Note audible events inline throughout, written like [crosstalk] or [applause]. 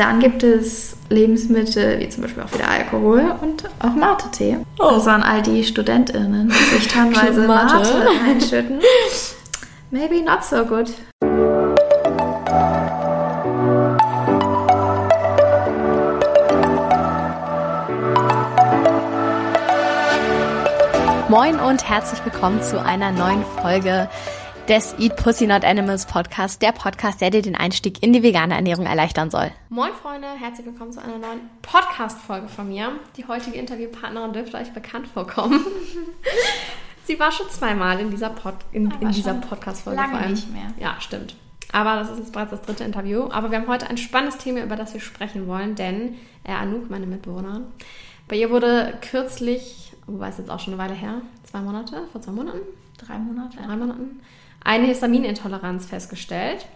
Dann gibt es Lebensmittel wie zum Beispiel auch wieder Alkohol und auch Mate-Tee. Oh. Das waren all die StudentInnen, die sich [laughs] teilweise Mate. Mate einschütten. Maybe not so good. Moin und herzlich willkommen zu einer neuen Folge des Eat Pussy Not Animals Podcast, der Podcast, der dir den Einstieg in die vegane Ernährung erleichtern soll. Moin Freunde, herzlich willkommen zu einer neuen Podcast-Folge von mir. Die heutige Interviewpartnerin dürfte euch bekannt vorkommen. [laughs] Sie war schon zweimal in dieser, Pod in, in dieser Podcast-Folge. Lange nicht mehr. Ja, stimmt. Aber das ist jetzt bereits das dritte Interview. Aber wir haben heute ein spannendes Thema, über das wir sprechen wollen, denn äh, Anouk, meine Mitbewohnerin, bei ihr wurde kürzlich, wobei es jetzt auch schon eine Weile her, zwei Monate, vor zwei Monaten? Drei Monate. Drei Monaten, eine Histaminintoleranz festgestellt.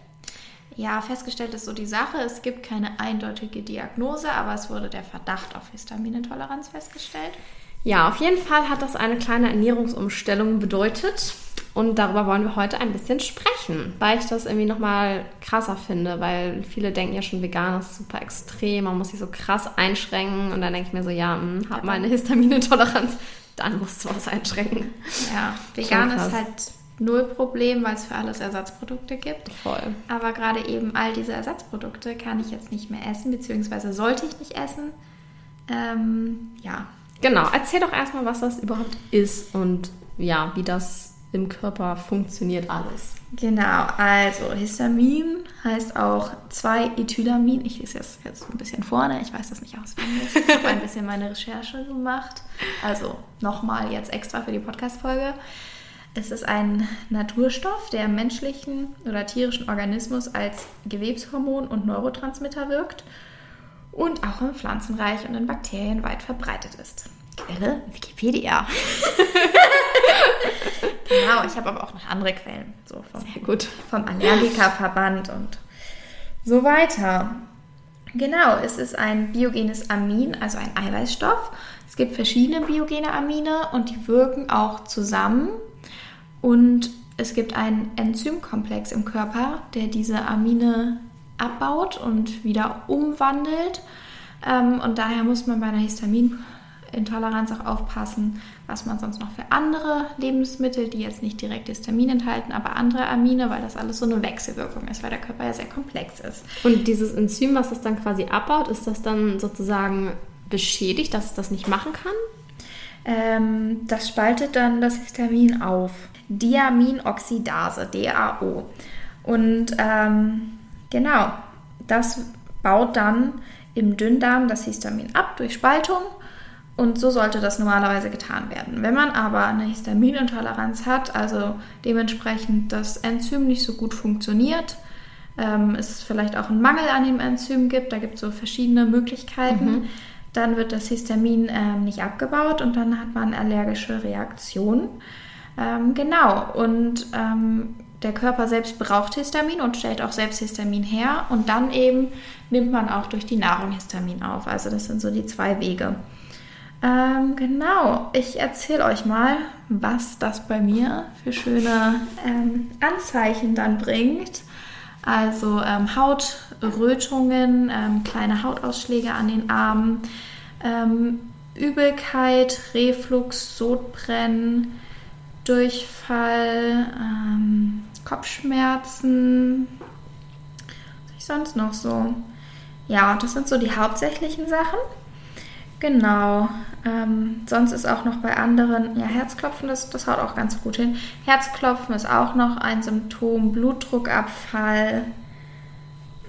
Ja, festgestellt ist so die Sache. Es gibt keine eindeutige Diagnose, aber es wurde der Verdacht auf Histaminintoleranz festgestellt. Ja, auf jeden Fall hat das eine kleine Ernährungsumstellung bedeutet. Und darüber wollen wir heute ein bisschen sprechen, weil ich das irgendwie nochmal krasser finde, weil viele denken ja schon, vegan ist super extrem, man muss sich so krass einschränken. Und dann denke ich mir so, ja, hm, hab mal eine Histaminintoleranz, dann musst du was einschränken. Ja, vegan ist halt null Problem, weil es für alles Ersatzprodukte gibt. Voll. Aber gerade eben all diese Ersatzprodukte kann ich jetzt nicht mehr essen, beziehungsweise sollte ich nicht essen. Ähm, ja. Genau, erzähl doch erstmal, was das überhaupt ist und ja, wie das im Körper funktioniert alles. Genau, also Histamin heißt auch 2-Ethylamin. Ich lese jetzt, jetzt ein bisschen vorne, ich weiß das nicht auswendig. Ich habe ein bisschen meine Recherche gemacht. Also nochmal jetzt extra für die Podcast-Folge. Es ist ein Naturstoff, der im menschlichen oder tierischen Organismus als Gewebshormon und Neurotransmitter wirkt und auch im Pflanzenreich und in Bakterien weit verbreitet ist. Quelle? Wikipedia. [laughs] genau, ich habe aber auch noch andere Quellen. So vom, Sehr gut. Vom Allergikerverband und so weiter. Genau, es ist ein biogenes Amin, also ein Eiweißstoff. Es gibt verschiedene biogene Amine und die wirken auch zusammen und es gibt einen Enzymkomplex im Körper, der diese Amine abbaut und wieder umwandelt. Ähm, und daher muss man bei einer Histaminintoleranz auch aufpassen, was man sonst noch für andere Lebensmittel, die jetzt nicht direkt Histamin enthalten, aber andere Amine, weil das alles so eine Wechselwirkung ist, weil der Körper ja sehr komplex ist. Und dieses Enzym, was das dann quasi abbaut, ist das dann sozusagen beschädigt, dass es das nicht machen kann? Ähm, das spaltet dann das Histamin auf. Diaminoxidase, DAO. Und ähm, genau, das baut dann im Dünndarm das Histamin ab durch Spaltung und so sollte das normalerweise getan werden. Wenn man aber eine Histaminintoleranz hat, also dementsprechend das Enzym nicht so gut funktioniert, ähm, es vielleicht auch einen Mangel an dem Enzym gibt, da gibt es so verschiedene Möglichkeiten, mhm. dann wird das Histamin ähm, nicht abgebaut und dann hat man allergische Reaktionen. Ähm, genau, und ähm, der Körper selbst braucht Histamin und stellt auch selbst Histamin her und dann eben nimmt man auch durch die Nahrung Histamin auf. Also das sind so die zwei Wege. Ähm, genau, ich erzähle euch mal, was das bei mir für schöne ähm, Anzeichen dann bringt. Also ähm, Hautrötungen, ähm, kleine Hautausschläge an den Armen, ähm, Übelkeit, Reflux, Sodbrennen, Durchfall, ähm, Kopfschmerzen. Was ich sonst noch so? Ja, das sind so die hauptsächlichen Sachen. Genau. Ähm, sonst ist auch noch bei anderen, ja, Herzklopfen, das, das haut auch ganz gut hin. Herzklopfen ist auch noch ein Symptom, Blutdruckabfall.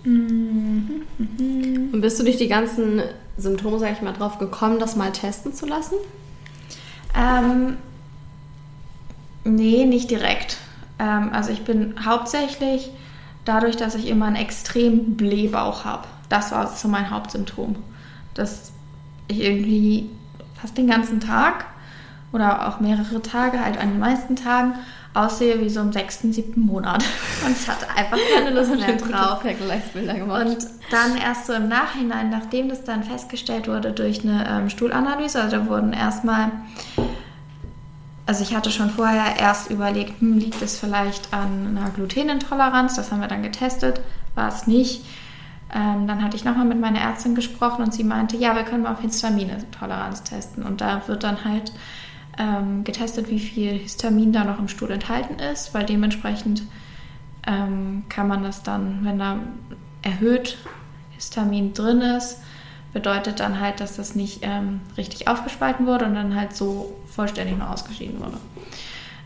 Mhm. Und bist du durch die ganzen Symptome, sag ich mal, drauf gekommen, das mal testen zu lassen? Ähm, Nee, nicht direkt. Ähm, also ich bin hauptsächlich dadurch, dass ich immer einen extrem Blähbauch habe. Das war so mein Hauptsymptom. Dass ich irgendwie fast den ganzen Tag oder auch mehrere Tage, halt an den meisten Tagen, aussehe wie so im sechsten, siebten Monat. [laughs] Und ich hatte einfach keine Lust mehr drauf. Und dann erst so im Nachhinein, nachdem das dann festgestellt wurde durch eine ähm, Stuhlanalyse, also da wurden erstmal also ich hatte schon vorher erst überlegt, hm, liegt es vielleicht an einer Glutenintoleranz? Das haben wir dann getestet, war es nicht. Ähm, dann hatte ich nochmal mit meiner Ärztin gesprochen und sie meinte, ja, wir können mal auf Histaminintoleranz testen. Und da wird dann halt ähm, getestet, wie viel Histamin da noch im Stuhl enthalten ist, weil dementsprechend ähm, kann man das dann, wenn da erhöht Histamin drin ist, bedeutet dann halt, dass das nicht ähm, richtig aufgespalten wurde und dann halt so vollständig nur ausgeschieden wurde.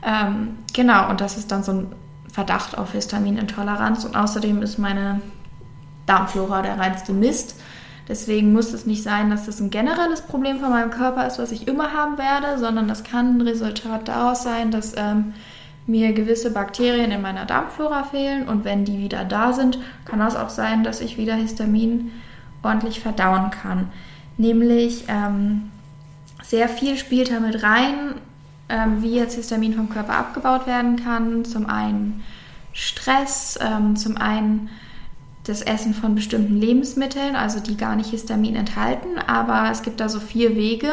Ähm, genau, und das ist dann so ein Verdacht auf Histaminintoleranz und außerdem ist meine Darmflora der reinste Mist. Deswegen muss es nicht sein, dass das ein generelles Problem von meinem Körper ist, was ich immer haben werde, sondern das kann ein Resultat daraus sein, dass ähm, mir gewisse Bakterien in meiner Darmflora fehlen und wenn die wieder da sind, kann das auch sein, dass ich wieder Histamin ordentlich verdauen kann. Nämlich ähm, sehr viel spielt damit rein, ähm, wie jetzt Histamin vom Körper abgebaut werden kann. Zum einen Stress, ähm, zum einen das Essen von bestimmten Lebensmitteln, also die gar nicht Histamin enthalten, aber es gibt da so vier Wege.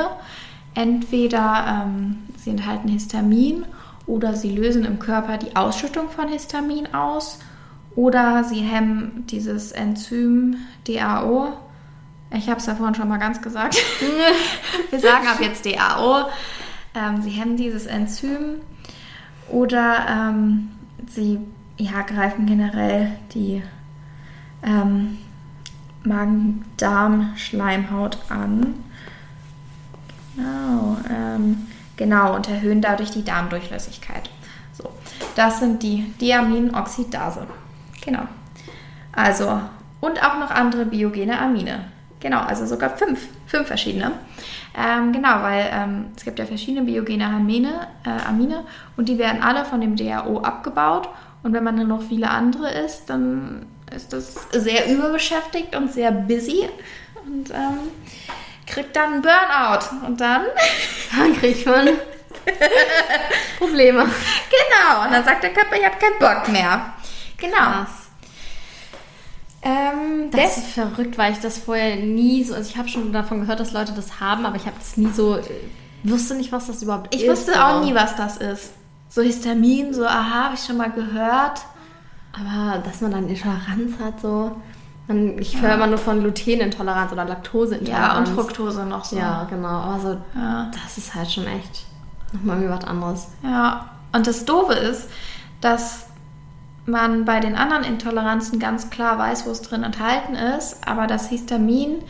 Entweder ähm, sie enthalten Histamin oder sie lösen im Körper die Ausschüttung von Histamin aus oder sie hemmen dieses Enzym DAO. Ich habe es ja vorhin schon mal ganz gesagt. [laughs] Wir sagen ab jetzt DAO. Ähm, sie hemmen dieses Enzym oder ähm, sie ja, greifen generell die ähm, Magen-Darm-Schleimhaut an. Genau, ähm, genau, und erhöhen dadurch die Darmdurchlässigkeit. So, das sind die Diaminoxidase. Genau. Also, und auch noch andere biogene Amine. Genau, also sogar fünf, fünf verschiedene. Ähm, genau, weil ähm, es gibt ja verschiedene biogene Amine, äh, Amine und die werden alle von dem DAO abgebaut. Und wenn man dann noch viele andere isst, dann ist das sehr überbeschäftigt und sehr busy und ähm, kriegt dann Burnout. Und dann, [laughs] dann kriegt man [laughs] Probleme. Genau, und dann sagt der Körper, ich habe keinen Bock mehr. Genau. Krass. Ähm, das, ist verrückt, weil ich das vorher nie so, also ich habe schon davon gehört, dass Leute das haben, aber ich habe das nie so, wusste nicht, was das überhaupt ich ist. Ich wusste auch nie, was das ist. So Histamin, so, aha, habe ich schon mal gehört. Aber dass man dann Intoleranz hat, so. Man, ich ja. höre immer nur von Glutenintoleranz oder Laktoseintoleranz. Ja, und Fructose noch so. Ja, genau. Aber so, ja. das ist halt schon echt nochmal irgendwie was anderes. Ja, und das Doofe ist, dass man bei den anderen Intoleranzen ganz klar weiß, wo es drin enthalten ist, aber das Histamin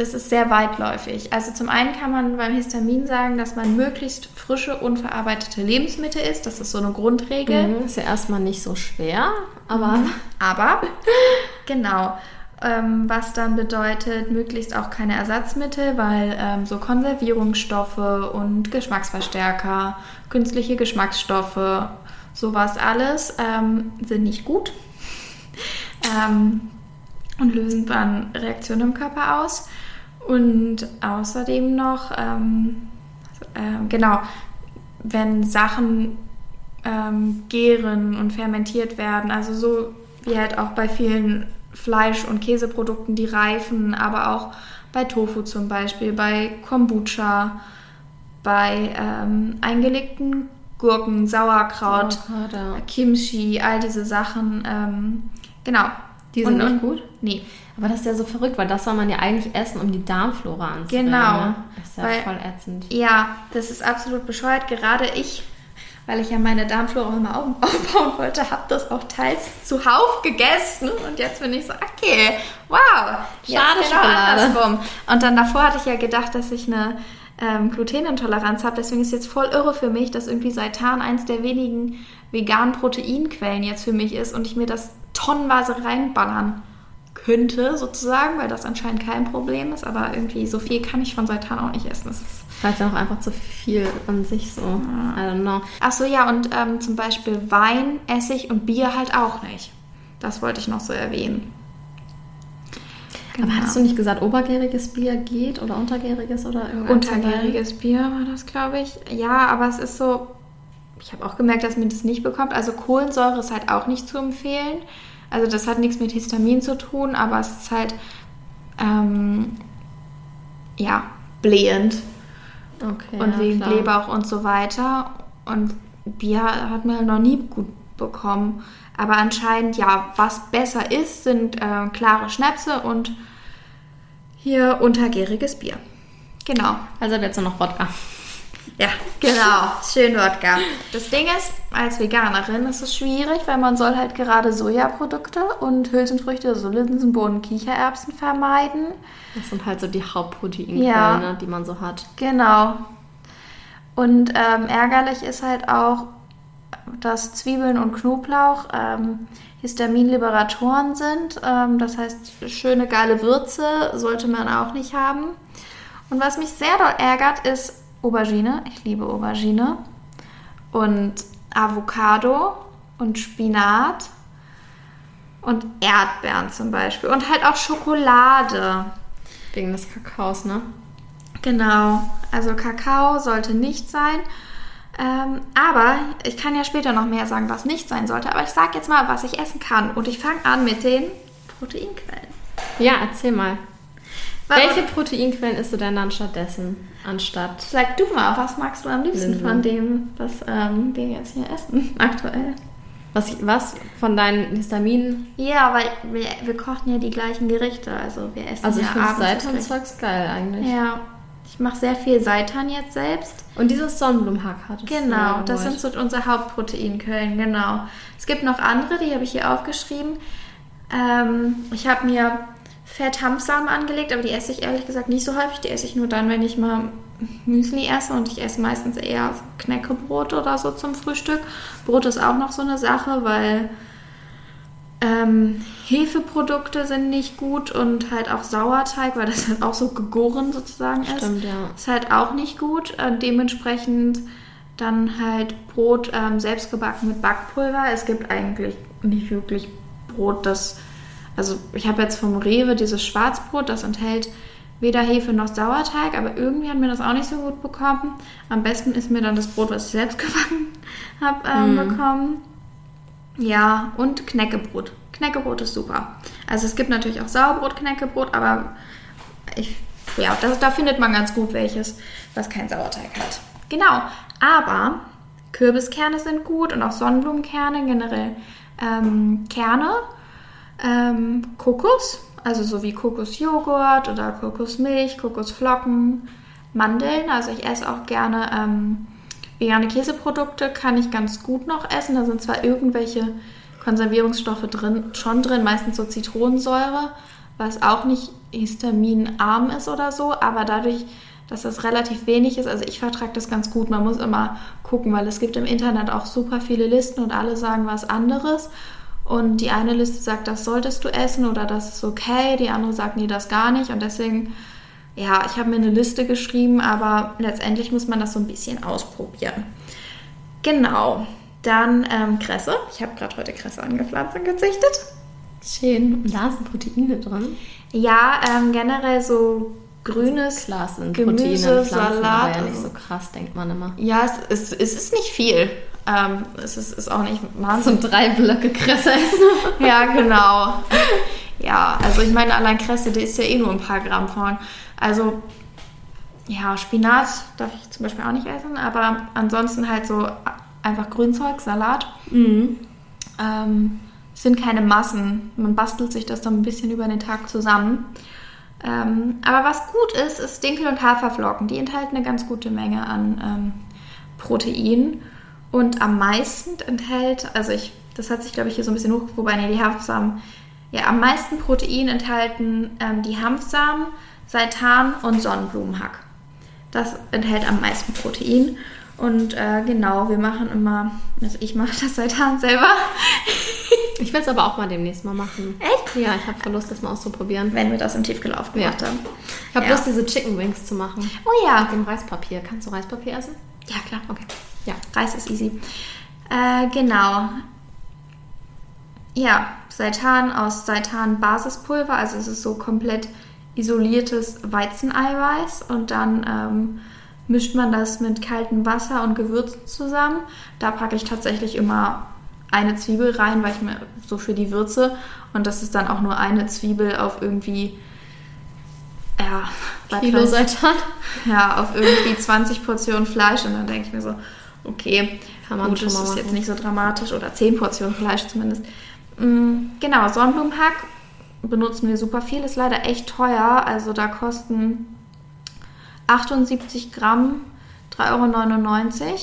das ist sehr weitläufig. Also zum einen kann man beim Histamin sagen, dass man möglichst frische, unverarbeitete Lebensmittel isst. Das ist so eine Grundregel. Mhm, ist ja erstmal nicht so schwer, aber... Mhm. Aber, [laughs] genau. Ähm, was dann bedeutet, möglichst auch keine Ersatzmittel, weil ähm, so Konservierungsstoffe und Geschmacksverstärker, künstliche Geschmacksstoffe, sowas alles ähm, sind nicht gut ähm, und lösen dann Reaktionen im Körper aus. Und außerdem noch, ähm, äh, genau, wenn Sachen ähm, gären und fermentiert werden, also so wie halt auch bei vielen Fleisch- und Käseprodukten, die reifen, aber auch bei Tofu zum Beispiel, bei Kombucha, bei ähm, eingelegten Gurken, Sauerkraut, Sauerkraut ja. Kimchi, all diese Sachen. Ähm, genau. Die sind und, nicht gut? Nee. Aber das ist ja so verrückt, weil das soll man ja eigentlich essen, um die Darmflora anzuregen. Genau. Ne? Das ist ja weil, voll ätzend. Ja, das ist absolut bescheuert. Gerade ich, weil ich ja meine Darmflora immer [laughs] aufbauen wollte, habe das auch teils zuhauf gegessen. Und jetzt bin ich so, okay, wow. Schade, genau andersrum. Und dann davor hatte ich ja gedacht, dass ich eine ähm, Glutenintoleranz habe. Deswegen ist es jetzt voll irre für mich, dass irgendwie Seitan eins der wenigen veganen Proteinquellen jetzt für mich ist und ich mir das tonnenweise reinballern könnte, sozusagen, weil das anscheinend kein Problem ist. Aber irgendwie so viel kann ich von Seitan auch nicht essen. Das ist Vielleicht auch einfach zu viel an sich so. I don't know. Ach so, ja, und ähm, zum Beispiel Wein, Essig und Bier halt auch nicht. Das wollte ich noch so erwähnen. Genau. Aber hattest du nicht gesagt, obergäriges Bier geht oder untergäriges oder irgendwas? Untergäriges Bier war das, glaube ich. Ja, aber es ist so, ich habe auch gemerkt, dass man das nicht bekommt. Also Kohlensäure ist halt auch nicht zu empfehlen. Also das hat nichts mit Histamin zu tun, aber es ist halt ähm, ja blähend. Okay, und ja, wegen klar. Blähbauch und so weiter. Und Bier hat mir noch nie gut bekommen. Aber anscheinend, ja, was besser ist, sind äh, klare Schnäpse und hier untergäriges Bier. Genau. Also jetzt nur noch Wodka. Ja, genau. Schön Wodka. Das Ding ist, als Veganerin ist es schwierig, weil man soll halt gerade Sojaprodukte und Hülsenfrüchte, also Linsen, Bohnen, Kichererbsen vermeiden. Das sind halt so die Hauptproteinquellen, Ja. ne, die man so hat. Genau. Und ähm, ärgerlich ist halt auch, dass Zwiebeln und Knoblauch ähm, Histaminliberatoren sind. Ähm, das heißt, schöne, geile Würze sollte man auch nicht haben. Und was mich sehr doll ärgert, ist Aubergine. Ich liebe Aubergine. Und Avocado und Spinat und Erdbeeren zum Beispiel. Und halt auch Schokolade. Wegen des Kakaos, ne? Genau, also Kakao sollte nicht sein. Ähm, aber ich kann ja später noch mehr sagen, was nicht sein sollte. Aber ich sage jetzt mal, was ich essen kann. Und ich fange an mit den Proteinquellen. Ja, erzähl mal. Weil- Welche Proteinquellen isst du denn dann stattdessen? Anstatt. Sag du mal, was magst du am liebsten Linsen. von dem, was ähm, wir jetzt hier essen [laughs] aktuell? Was, was von deinen Histamin. Ja, weil wir, wir kochen ja die gleichen Gerichte. Also wir essen Also ich ja finde Seitan-Zeugs geil eigentlich. Ja, ich mache sehr viel Seitan jetzt selbst. Und dieses Sonnenblumenhack hattest du Genau, das sind so unsere Hauptproteinquellen, genau. Es gibt noch andere, die habe ich hier aufgeschrieben. Ähm, ich habe mir Fetthanfsamen angelegt, aber die esse ich ehrlich gesagt nicht so häufig. Die esse ich nur dann, wenn ich mal Müsli esse und ich esse meistens eher Knäckebrot oder so zum Frühstück. Brot ist auch noch so eine Sache, weil ähm, Hefeprodukte sind nicht gut und halt auch Sauerteig, weil das halt auch so gegoren sozusagen ist. Stimmt, ja. Ist halt auch nicht gut. Äh, dementsprechend dann halt Brot ähm, selbst gebacken mit Backpulver. Es gibt eigentlich nicht wirklich Brot, das. Also, ich habe jetzt vom Rewe dieses Schwarzbrot, das enthält weder Hefe noch Sauerteig, aber irgendwie hat mir das auch nicht so gut bekommen. Am besten ist mir dann das Brot, was ich selbst [laughs] gebacken habe, ähm, bekommen. Ja, und Knäckebrot. Knäckebrot ist super. Also es gibt natürlich auch Sauerbrot-Knäckebrot, aber ich, ja, das, da findet man ganz gut welches, was kein Sauerteig hat. Genau, aber Kürbiskerne sind gut und auch Sonnenblumenkerne, generell ähm, Kerne, ähm, Kokos, also so wie Kokosjoghurt oder Kokosmilch, Kokosflocken, Mandeln. Also ich esse auch gerne ähm, vegane Käseprodukte, kann ich ganz gut noch essen. Da sind zwar irgendwelche Konservierungsstoffe drin, schon drin, meistens so Zitronensäure, was auch nicht histaminarm ist oder so, aber dadurch, dass das relativ wenig ist, also ich vertrage das ganz gut. Man muss immer gucken, weil es gibt im Internet auch super viele Listen und alle sagen was anderes. Und die eine Liste sagt, das solltest du essen oder das ist okay, die andere sagt, nee, das gar nicht. Und deswegen, ja, ich habe mir eine Liste geschrieben, aber letztendlich muss man das so ein bisschen ausprobieren. Genau. Dann ähm, Kresse. Ich habe gerade heute Kresse angepflanzt und gezüchtet. Schön. Und da sind Proteine drin. Ja, ähm, generell so grünes Klar, es sind Gemüse, Proteine Salat, ja nicht so krass, denkt man immer. Ja, es ist, es ist nicht viel. Ähm, es ist, ist auch nicht [laughs] So wahnsinnig. drei Blöcke Kresse essen. Ja, genau. [laughs] Ja, also ich meine, allein Kresse, die ist ja eh nur ein paar Gramm von. Also, ja, Spinat darf ich zum Beispiel auch nicht essen, aber ansonsten halt so einfach Grünzeug, Salat. Ähm, sind keine Massen. Man bastelt sich das dann ein bisschen über den Tag zusammen. Ähm, aber was gut ist, ist Dinkel- und Haferflocken. Die enthalten eine ganz gute Menge an ähm, Protein. Und am meisten enthält, also ich, das hat sich, glaube ich, hier so ein bisschen hoch, wobei nee, die Hanfsamen, ja, am meisten Protein enthalten ähm, die Hanfsamen, Seitan und Sonnenblumenhack. Das enthält am meisten Protein. Und äh, genau, wir machen immer, also ich mache das Seitan selber. [laughs] Ich will es aber auch mal demnächst mal machen. Echt? Ja, ich habe Lust, das mal auszuprobieren. Wenn wir das im Tiefgelauf gemacht Ja. haben. Ich habe Ja. Lust, diese Chicken Wings zu machen. Oh ja. Mit dem Reispapier. Kannst du Reispapier essen? Ja, klar. Okay. Ja. Reis ist easy. Äh, genau. Ja, Seitan aus Seitan-Basispulver, also es ist so komplett isoliertes Weizeneiweiß und dann ähm, mischt man das mit kaltem Wasser und Gewürzen zusammen. Da packe ich tatsächlich immer eine Zwiebel rein, weil ich mir so für die Würze und das ist dann auch nur eine Zwiebel auf irgendwie ja, bei Kilo Seitan. [laughs] ja, auf irgendwie 20 Portionen Fleisch und dann denke ich mir so, okay, Kann man gut, das ist jetzt machen. nicht so dramatisch oder 10 Portionen Fleisch zumindest. Mm, Genau, Sonnenblumenhack benutzen wir super viel, ist leider echt teuer. Also da kosten 78 Gramm 3,99 Euro.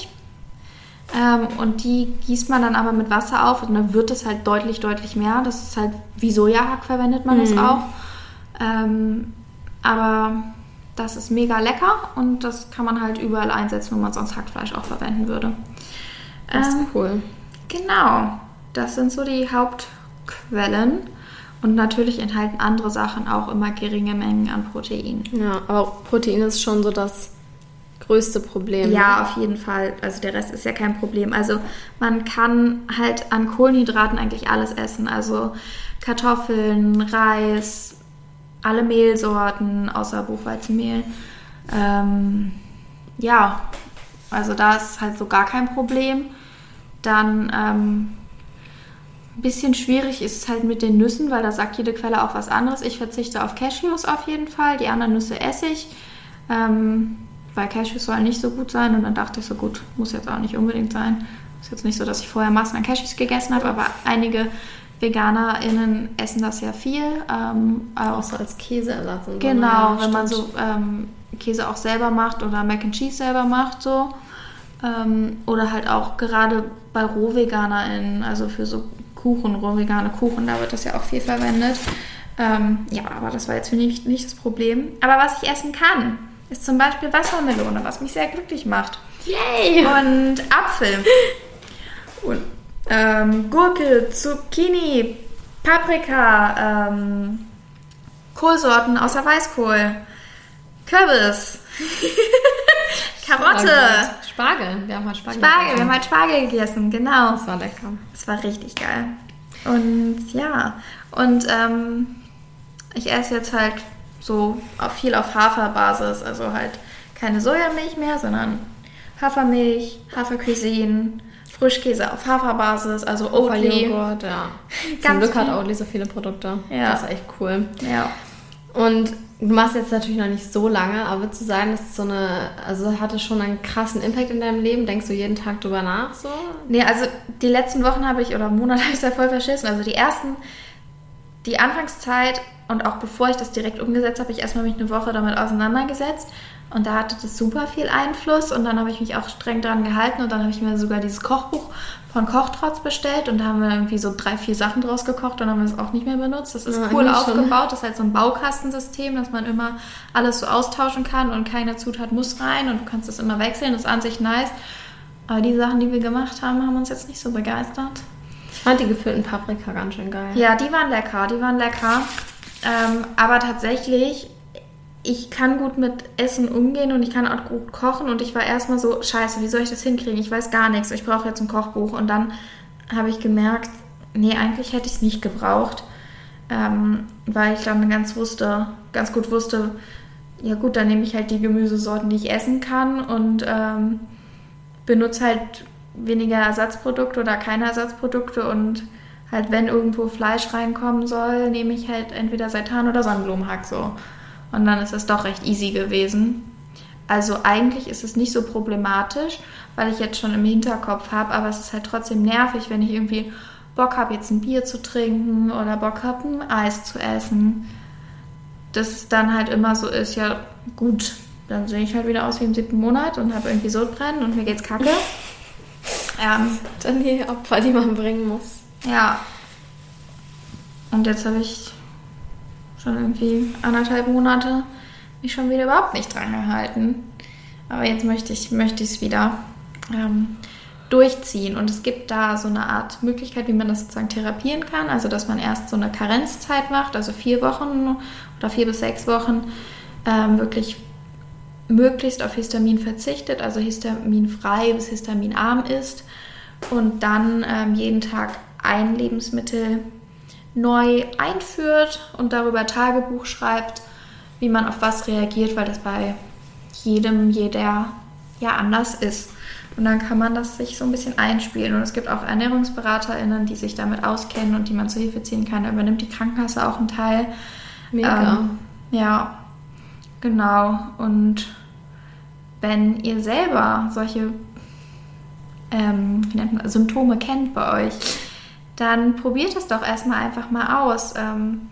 Ähm, und die gießt man dann aber mit Wasser auf und dann wird es halt deutlich, deutlich mehr. Das ist halt wie Sojahack verwendet man das Mhm. auch. Ähm, aber das ist mega lecker und das kann man halt überall einsetzen, wo man sonst Hackfleisch auch verwenden würde. Das ist Ähm, cool. Genau, das sind so die Hauptquellen. Und natürlich enthalten andere Sachen auch immer geringe Mengen an Protein. Ja, aber Protein ist schon so das größte Problem. Ja, auf jeden Fall. Also der Rest ist ja kein Problem. Also man kann halt an Kohlenhydraten eigentlich alles essen. Also Kartoffeln, Reis, alle Mehlsorten außer Buchweizenmehl. Ähm, ja, also da ist halt so gar kein Problem. Dann ähm, ein bisschen schwierig ist es halt mit den Nüssen, weil da sagt jede Quelle auch was anderes. Ich verzichte auf Cashews auf jeden Fall. Die anderen Nüsse esse ich. Ähm, weil Cashews sollen nicht so gut sein. Und dann dachte ich so, gut, muss jetzt auch nicht unbedingt sein. Ist jetzt nicht so, dass ich vorher Massen an Cashews gegessen habe, aber einige VeganerInnen essen das ja viel. Ähm, Auch so als Käseersatz. Und Genau, so. ne? Ja, wenn man so ähm, Käse auch selber macht oder Mac and Cheese selber macht, so. Ähm, oder halt auch gerade bei RohveganerInnen, also für so Kuchen, rohvegane Kuchen, da wird das ja auch viel verwendet. Ähm, ja, aber das war jetzt für mich nicht das Problem. Aber was ich essen kann, ist zum Beispiel Wassermelone, was mich sehr glücklich macht. Yay! Und Apfel. Und ähm, Gurke, Zucchini, Paprika, ähm, Kohlsorten außer Weißkohl, Kürbis, [laughs] Karotte, Oh Spargel. Wir haben halt Spargel. Spargel. Wir gegessen. haben halt Spargel gegessen, genau. Das war lecker. Das war richtig geil. Und ja, und ähm, ich esse jetzt halt so viel auf Haferbasis, also halt keine Sojamilch mehr, sondern Hafermilch, Hafercuisine, Frischkäse auf Haferbasis, also Oatly. Joghurt, ja. [laughs] Zum Glück hat viel. Oatly so viele Produkte. Ja. Das ist echt cool. Ja. Und du machst jetzt natürlich noch nicht so lange, aber würdest du sagen, dass so eine, also hatte schon einen krassen Impact in deinem Leben? Denkst du jeden Tag drüber nach so? Nee, also die letzten Wochen habe ich, oder Monate [laughs] habe ich da voll verschissen. Also die ersten, die Anfangszeit und auch bevor ich das direkt umgesetzt habe, habe ich erstmal mich eine Woche damit auseinandergesetzt. Und da hatte das super viel Einfluss und dann habe ich mich auch streng dran gehalten und dann habe ich mir sogar dieses Kochbuch von Kochtrotz bestellt und da haben wir irgendwie so drei, vier Sachen draus gekocht und dann haben es auch nicht mehr benutzt. Das ist Ja, cool eigentlich schon. aufgebaut, das ist halt so ein Baukastensystem, dass man immer alles so austauschen kann und keine Zutat muss rein und du kannst das immer wechseln, das ist an sich nice. Aber die Sachen, die wir gemacht haben, haben uns jetzt nicht so begeistert. Ich fand die gefüllten Paprika ganz schön geil. Ja, die waren lecker, die waren lecker. Ähm, aber tatsächlich, ich kann gut mit Essen umgehen und ich kann auch gut kochen und ich war erstmal so, scheiße, wie soll ich das hinkriegen? Ich weiß gar nichts, ich brauche jetzt ein Kochbuch. Und dann habe ich gemerkt, nee, eigentlich hätte ich es nicht gebraucht, ähm, weil ich dann ganz wusste, ganz gut wusste, ja gut, dann nehme ich halt die Gemüsesorten, die ich essen kann und ähm, benutze halt weniger Ersatzprodukte oder keine Ersatzprodukte und halt wenn irgendwo Fleisch reinkommen soll, nehme ich halt entweder Seitan oder Sonnenblumenhack so. Und dann ist es doch recht easy gewesen. Also eigentlich ist es nicht so problematisch, weil ich jetzt schon im Hinterkopf habe, aber es ist halt trotzdem nervig, wenn ich irgendwie Bock habe, jetzt ein Bier zu trinken oder Bock habe, ein Eis zu essen. Dass es dann halt immer so ist, ja gut, dann sehe ich halt wieder aus wie im siebten Monat und habe irgendwie Sodbrennen und mir geht's kacke. [laughs] Ähm, Dann die Opfer, die man bringen muss. ja. Und jetzt habe ich schon irgendwie anderthalb Monate mich schon wieder überhaupt nicht dran gehalten. Aber jetzt möchte ich möchte es wieder ähm, durchziehen. Und es gibt da so eine Art Möglichkeit, wie man das sozusagen therapieren kann. Also dass man erst so eine Karenzzeit macht, also vier Wochen oder vier bis sechs Wochen ähm, wirklich möglichst auf Histamin verzichtet, also histaminfrei bis histaminarm ist und dann ähm, jeden Tag ein Lebensmittel neu einführt und darüber Tagebuch schreibt, wie man auf was reagiert, weil das bei jedem, jeder ja anders ist. Und dann kann man das sich so ein bisschen einspielen. Und es gibt auch ErnährungsberaterInnen, die sich damit auskennen und die man zur Hilfe ziehen kann. Da übernimmt die Krankenkasse auch einen Teil. Mega. Ähm, ja, genau. Und wenn ihr selber solche ähm, man, Symptome kennt bei euch, dann probiert es doch erstmal einfach mal aus, ähm,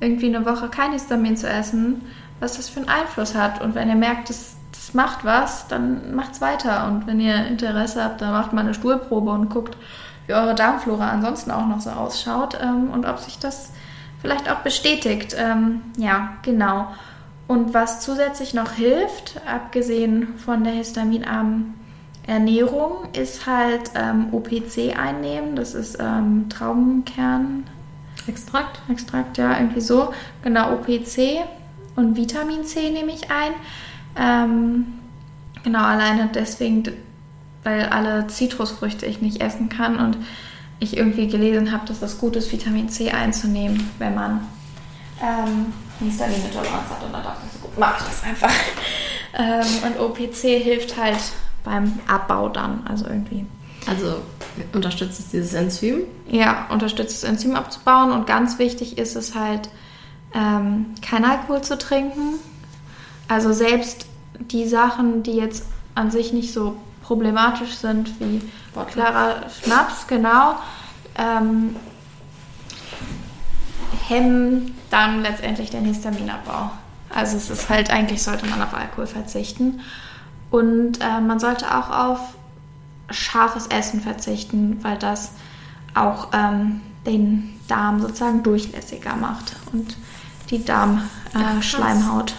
irgendwie eine Woche kein Histamin zu essen, was das für einen Einfluss hat. Und wenn ihr merkt, das, das macht was, dann macht es weiter. Und wenn ihr Interesse habt, dann macht mal eine Stuhlprobe und guckt, wie eure Darmflora ansonsten auch noch so ausschaut ähm, und ob sich das vielleicht auch bestätigt. Ähm, ja, genau. Und was zusätzlich noch hilft, abgesehen von der histaminarmen Ernährung, ist halt ähm, OPC einnehmen. Das ist ähm, Traubenkern. Extrakt? Extrakt, ja, irgendwie so. Genau, OPC und Vitamin C nehme ich ein. Ähm, genau, alleine deswegen, weil alle Zitrusfrüchte ich nicht essen kann und ich irgendwie gelesen habe, dass das gut ist, Vitamin C einzunehmen, wenn man ähm, Histaminintoleranz hat. Und dann dachte ich so, gut, mache ich das einfach. [laughs] ähm, und OPC hilft halt beim Abbau dann, also irgendwie. Also unterstützt es dieses Enzym? Ja, unterstützt das Enzym abzubauen und ganz wichtig ist es halt, ähm, kein Alkohol zu trinken. Also selbst die Sachen, die jetzt an sich nicht so problematisch sind wie klarer Schnaps, genau, ähm, hemmen dann letztendlich den Histaminabbau. Also es ist halt, eigentlich sollte man auf Alkohol verzichten. Und äh, man sollte auch auf scharfes Essen verzichten, weil das auch ähm, den Darm sozusagen durchlässiger macht und die Darmschleimhaut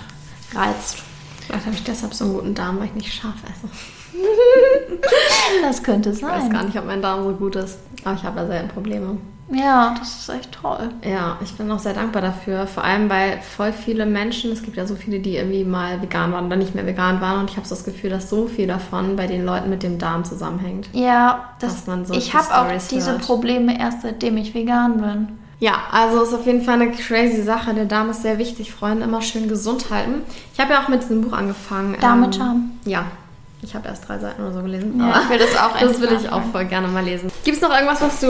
äh, reizt. Vielleicht habe ich deshalb so einen guten Darm, weil ich nicht scharf esse. [laughs] das könnte sein. Ich weiß gar nicht, ob mein Darm so gut ist, aber ich habe ja selten Probleme. Ja, das ist echt toll. Ja, ich bin auch sehr dankbar dafür. Vor allem, weil voll viele Menschen, es gibt ja so viele, die irgendwie mal vegan waren oder nicht mehr vegan waren. Und ich habe so das Gefühl, dass so viel davon bei den Leuten mit dem Darm zusammenhängt. Ja, das, so ich habe auch diese hört. Probleme erst seitdem ich vegan bin. Ja, also ist auf jeden Fall eine crazy Sache. Der Darm ist sehr wichtig, Freunde. Immer schön gesund halten. Ich habe ja auch mit diesem Buch angefangen. Darm mit ähm, Charme. Ja, ich habe erst drei Seiten oder so gelesen. Ja, ich will das auch Das will ich auch voll gerne mal lesen. Gibt es noch irgendwas, was du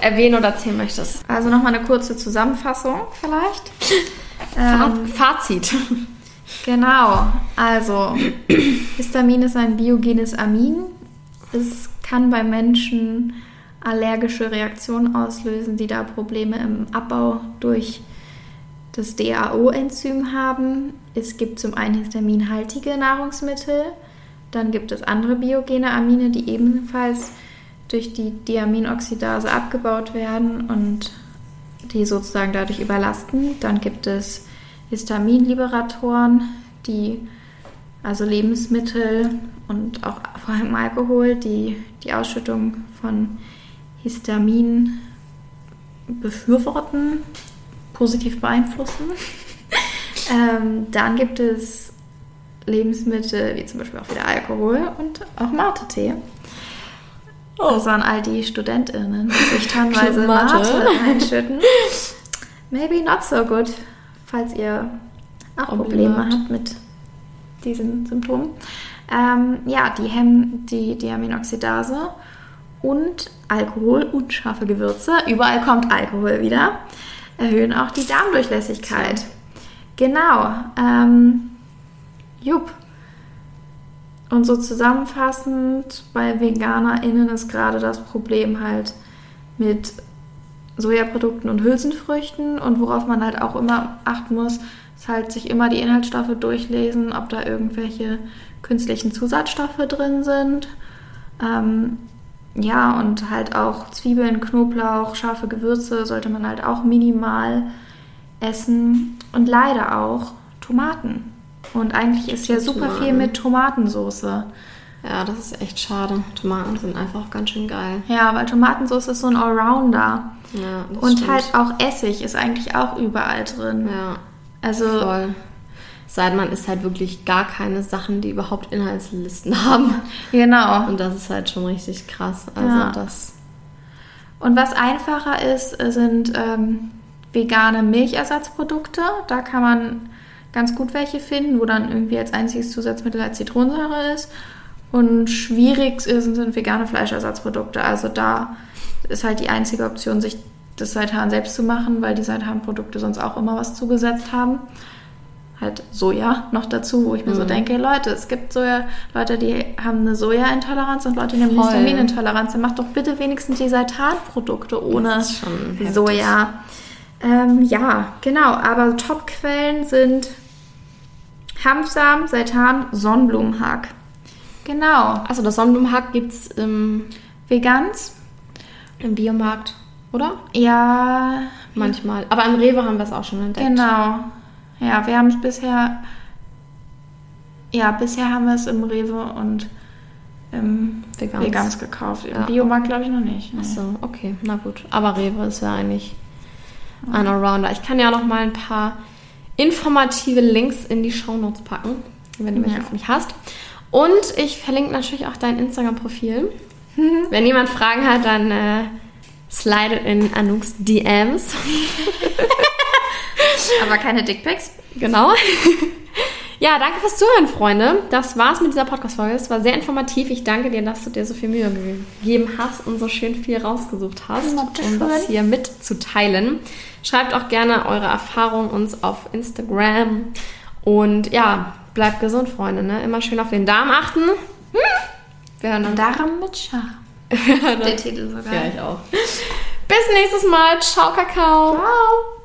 erwähnen oder erzählen möchtest? Also nochmal eine kurze Zusammenfassung vielleicht. [laughs] Ähm, Fazit. [laughs] Genau. Also, Histamin ist ein biogenes Amin. Es kann bei Menschen allergische Reaktionen auslösen, die da Probleme im Abbau durch das DAO-Enzym haben. Es gibt zum einen histaminhaltige Nahrungsmittel dann gibt es andere biogene Amine, die ebenfalls durch die Diaminoxidase abgebaut werden und die sozusagen dadurch überlasten. Dann gibt es Histaminliberatoren, die also Lebensmittel und auch vor allem Alkohol, die die Ausschüttung von Histamin befürworten, positiv beeinflussen. [laughs] ähm, dann gibt es Lebensmittel, wie zum Beispiel auch wieder Alkohol und auch Mate-Tee. Oh. Das waren all die StudentInnen, die sich teilweise Mate. Einschütten. Maybe not so good, falls ihr auch Probleme habt mit diesen Symptomen. Ähm, ja, die hemmen die Diaminoxidase und Alkohol und scharfe Gewürze. Überall kommt Alkohol wieder. Erhöhen auch die Darmdurchlässigkeit. So. Genau. Ähm, Jupp. Und so zusammenfassend, bei VeganerInnen ist gerade das Problem halt mit Sojaprodukten und Hülsenfrüchten und worauf man halt auch immer achten muss, ist halt sich immer die Inhaltsstoffe durchlesen, ob da irgendwelche künstlichen Zusatzstoffe drin sind. Ähm, ja, und halt auch Zwiebeln, Knoblauch, scharfe Gewürze sollte man halt auch minimal essen und leider auch Tomaten. Und eigentlich ist ja super Tomaten. viel mit Tomatensauce. Ja, das ist echt schade. Tomaten sind einfach ganz schön geil. Ja, weil Tomatensauce ist so ein Allrounder. Ja, das Und stimmt. halt auch Essig ist eigentlich auch überall drin. Ja. Also. Voll. Seit man isst halt wirklich gar keine Sachen, die überhaupt Inhaltslisten [laughs] haben. Genau. Und das ist halt schon richtig krass. Also ja. das. Und was einfacher ist, sind ähm, vegane Milchersatzprodukte. Da kann man ganz gut welche finden, wo dann irgendwie als einziges Zusatzmittel halt Zitronensäure ist. Und schwierig sind, sind vegane Fleischersatzprodukte. Also da ist halt die einzige Option, sich das Seitan selbst zu machen, weil die Seitan-Produkte sonst auch immer was zugesetzt haben. halt Soja noch dazu, wo ich mir so denke, Leute, es gibt Soja, Leute, die haben eine Sojaintoleranz und Leute, die haben eine. Histaminintoleranz. Dann macht doch bitte wenigstens die Seitanprodukte ohne. Soja. Ähm, ja, genau. Aber Topquellen sind Hanfsamen, Seitan, Sonnenblumenhack. Genau. Also das Sonnenblumenhack gibt es im, Vegans? im Biomarkt, oder? Ja, Manchmal. Aber im Rewe haben wir es auch schon entdeckt. genau. Ja, wir haben es bisher. Ja, bisher haben wir es im Rewe und im Vegans. Vegans, gekauft. Im Ja. Biomarkt glaube ich noch nicht. Nee. Ach so, okay, na gut. Aber Rewe ist ja eigentlich ein Allrounder. Ich kann ja noch mal ein paar informative Links in die Shownotes packen, wenn du welche Ja. für mich hast. Und ich verlinke natürlich auch dein Instagram-Profil. Wenn jemand Fragen hat, dann äh, slide in Anuks DMs. [laughs] Aber keine Dickpics? Genau. [laughs] Ja, danke fürs Zuhören, Freunde. Das war's mit dieser Podcast-Folge. Es war sehr informativ. Ich danke dir, dass du dir so viel Mühe gegeben hast und so schön viel rausgesucht hast, um das hier mitzuteilen. Schreibt auch gerne eure Erfahrungen uns auf Instagram. Und ja, bleibt gesund, Freunde. Ne? Immer schön auf den Darm achten. Wir hören uns. Darm mit Schach. [laughs] Der Titel sogar. Ja, ich auch. Bis nächstes Mal. Ciao, Kakao. Ciao.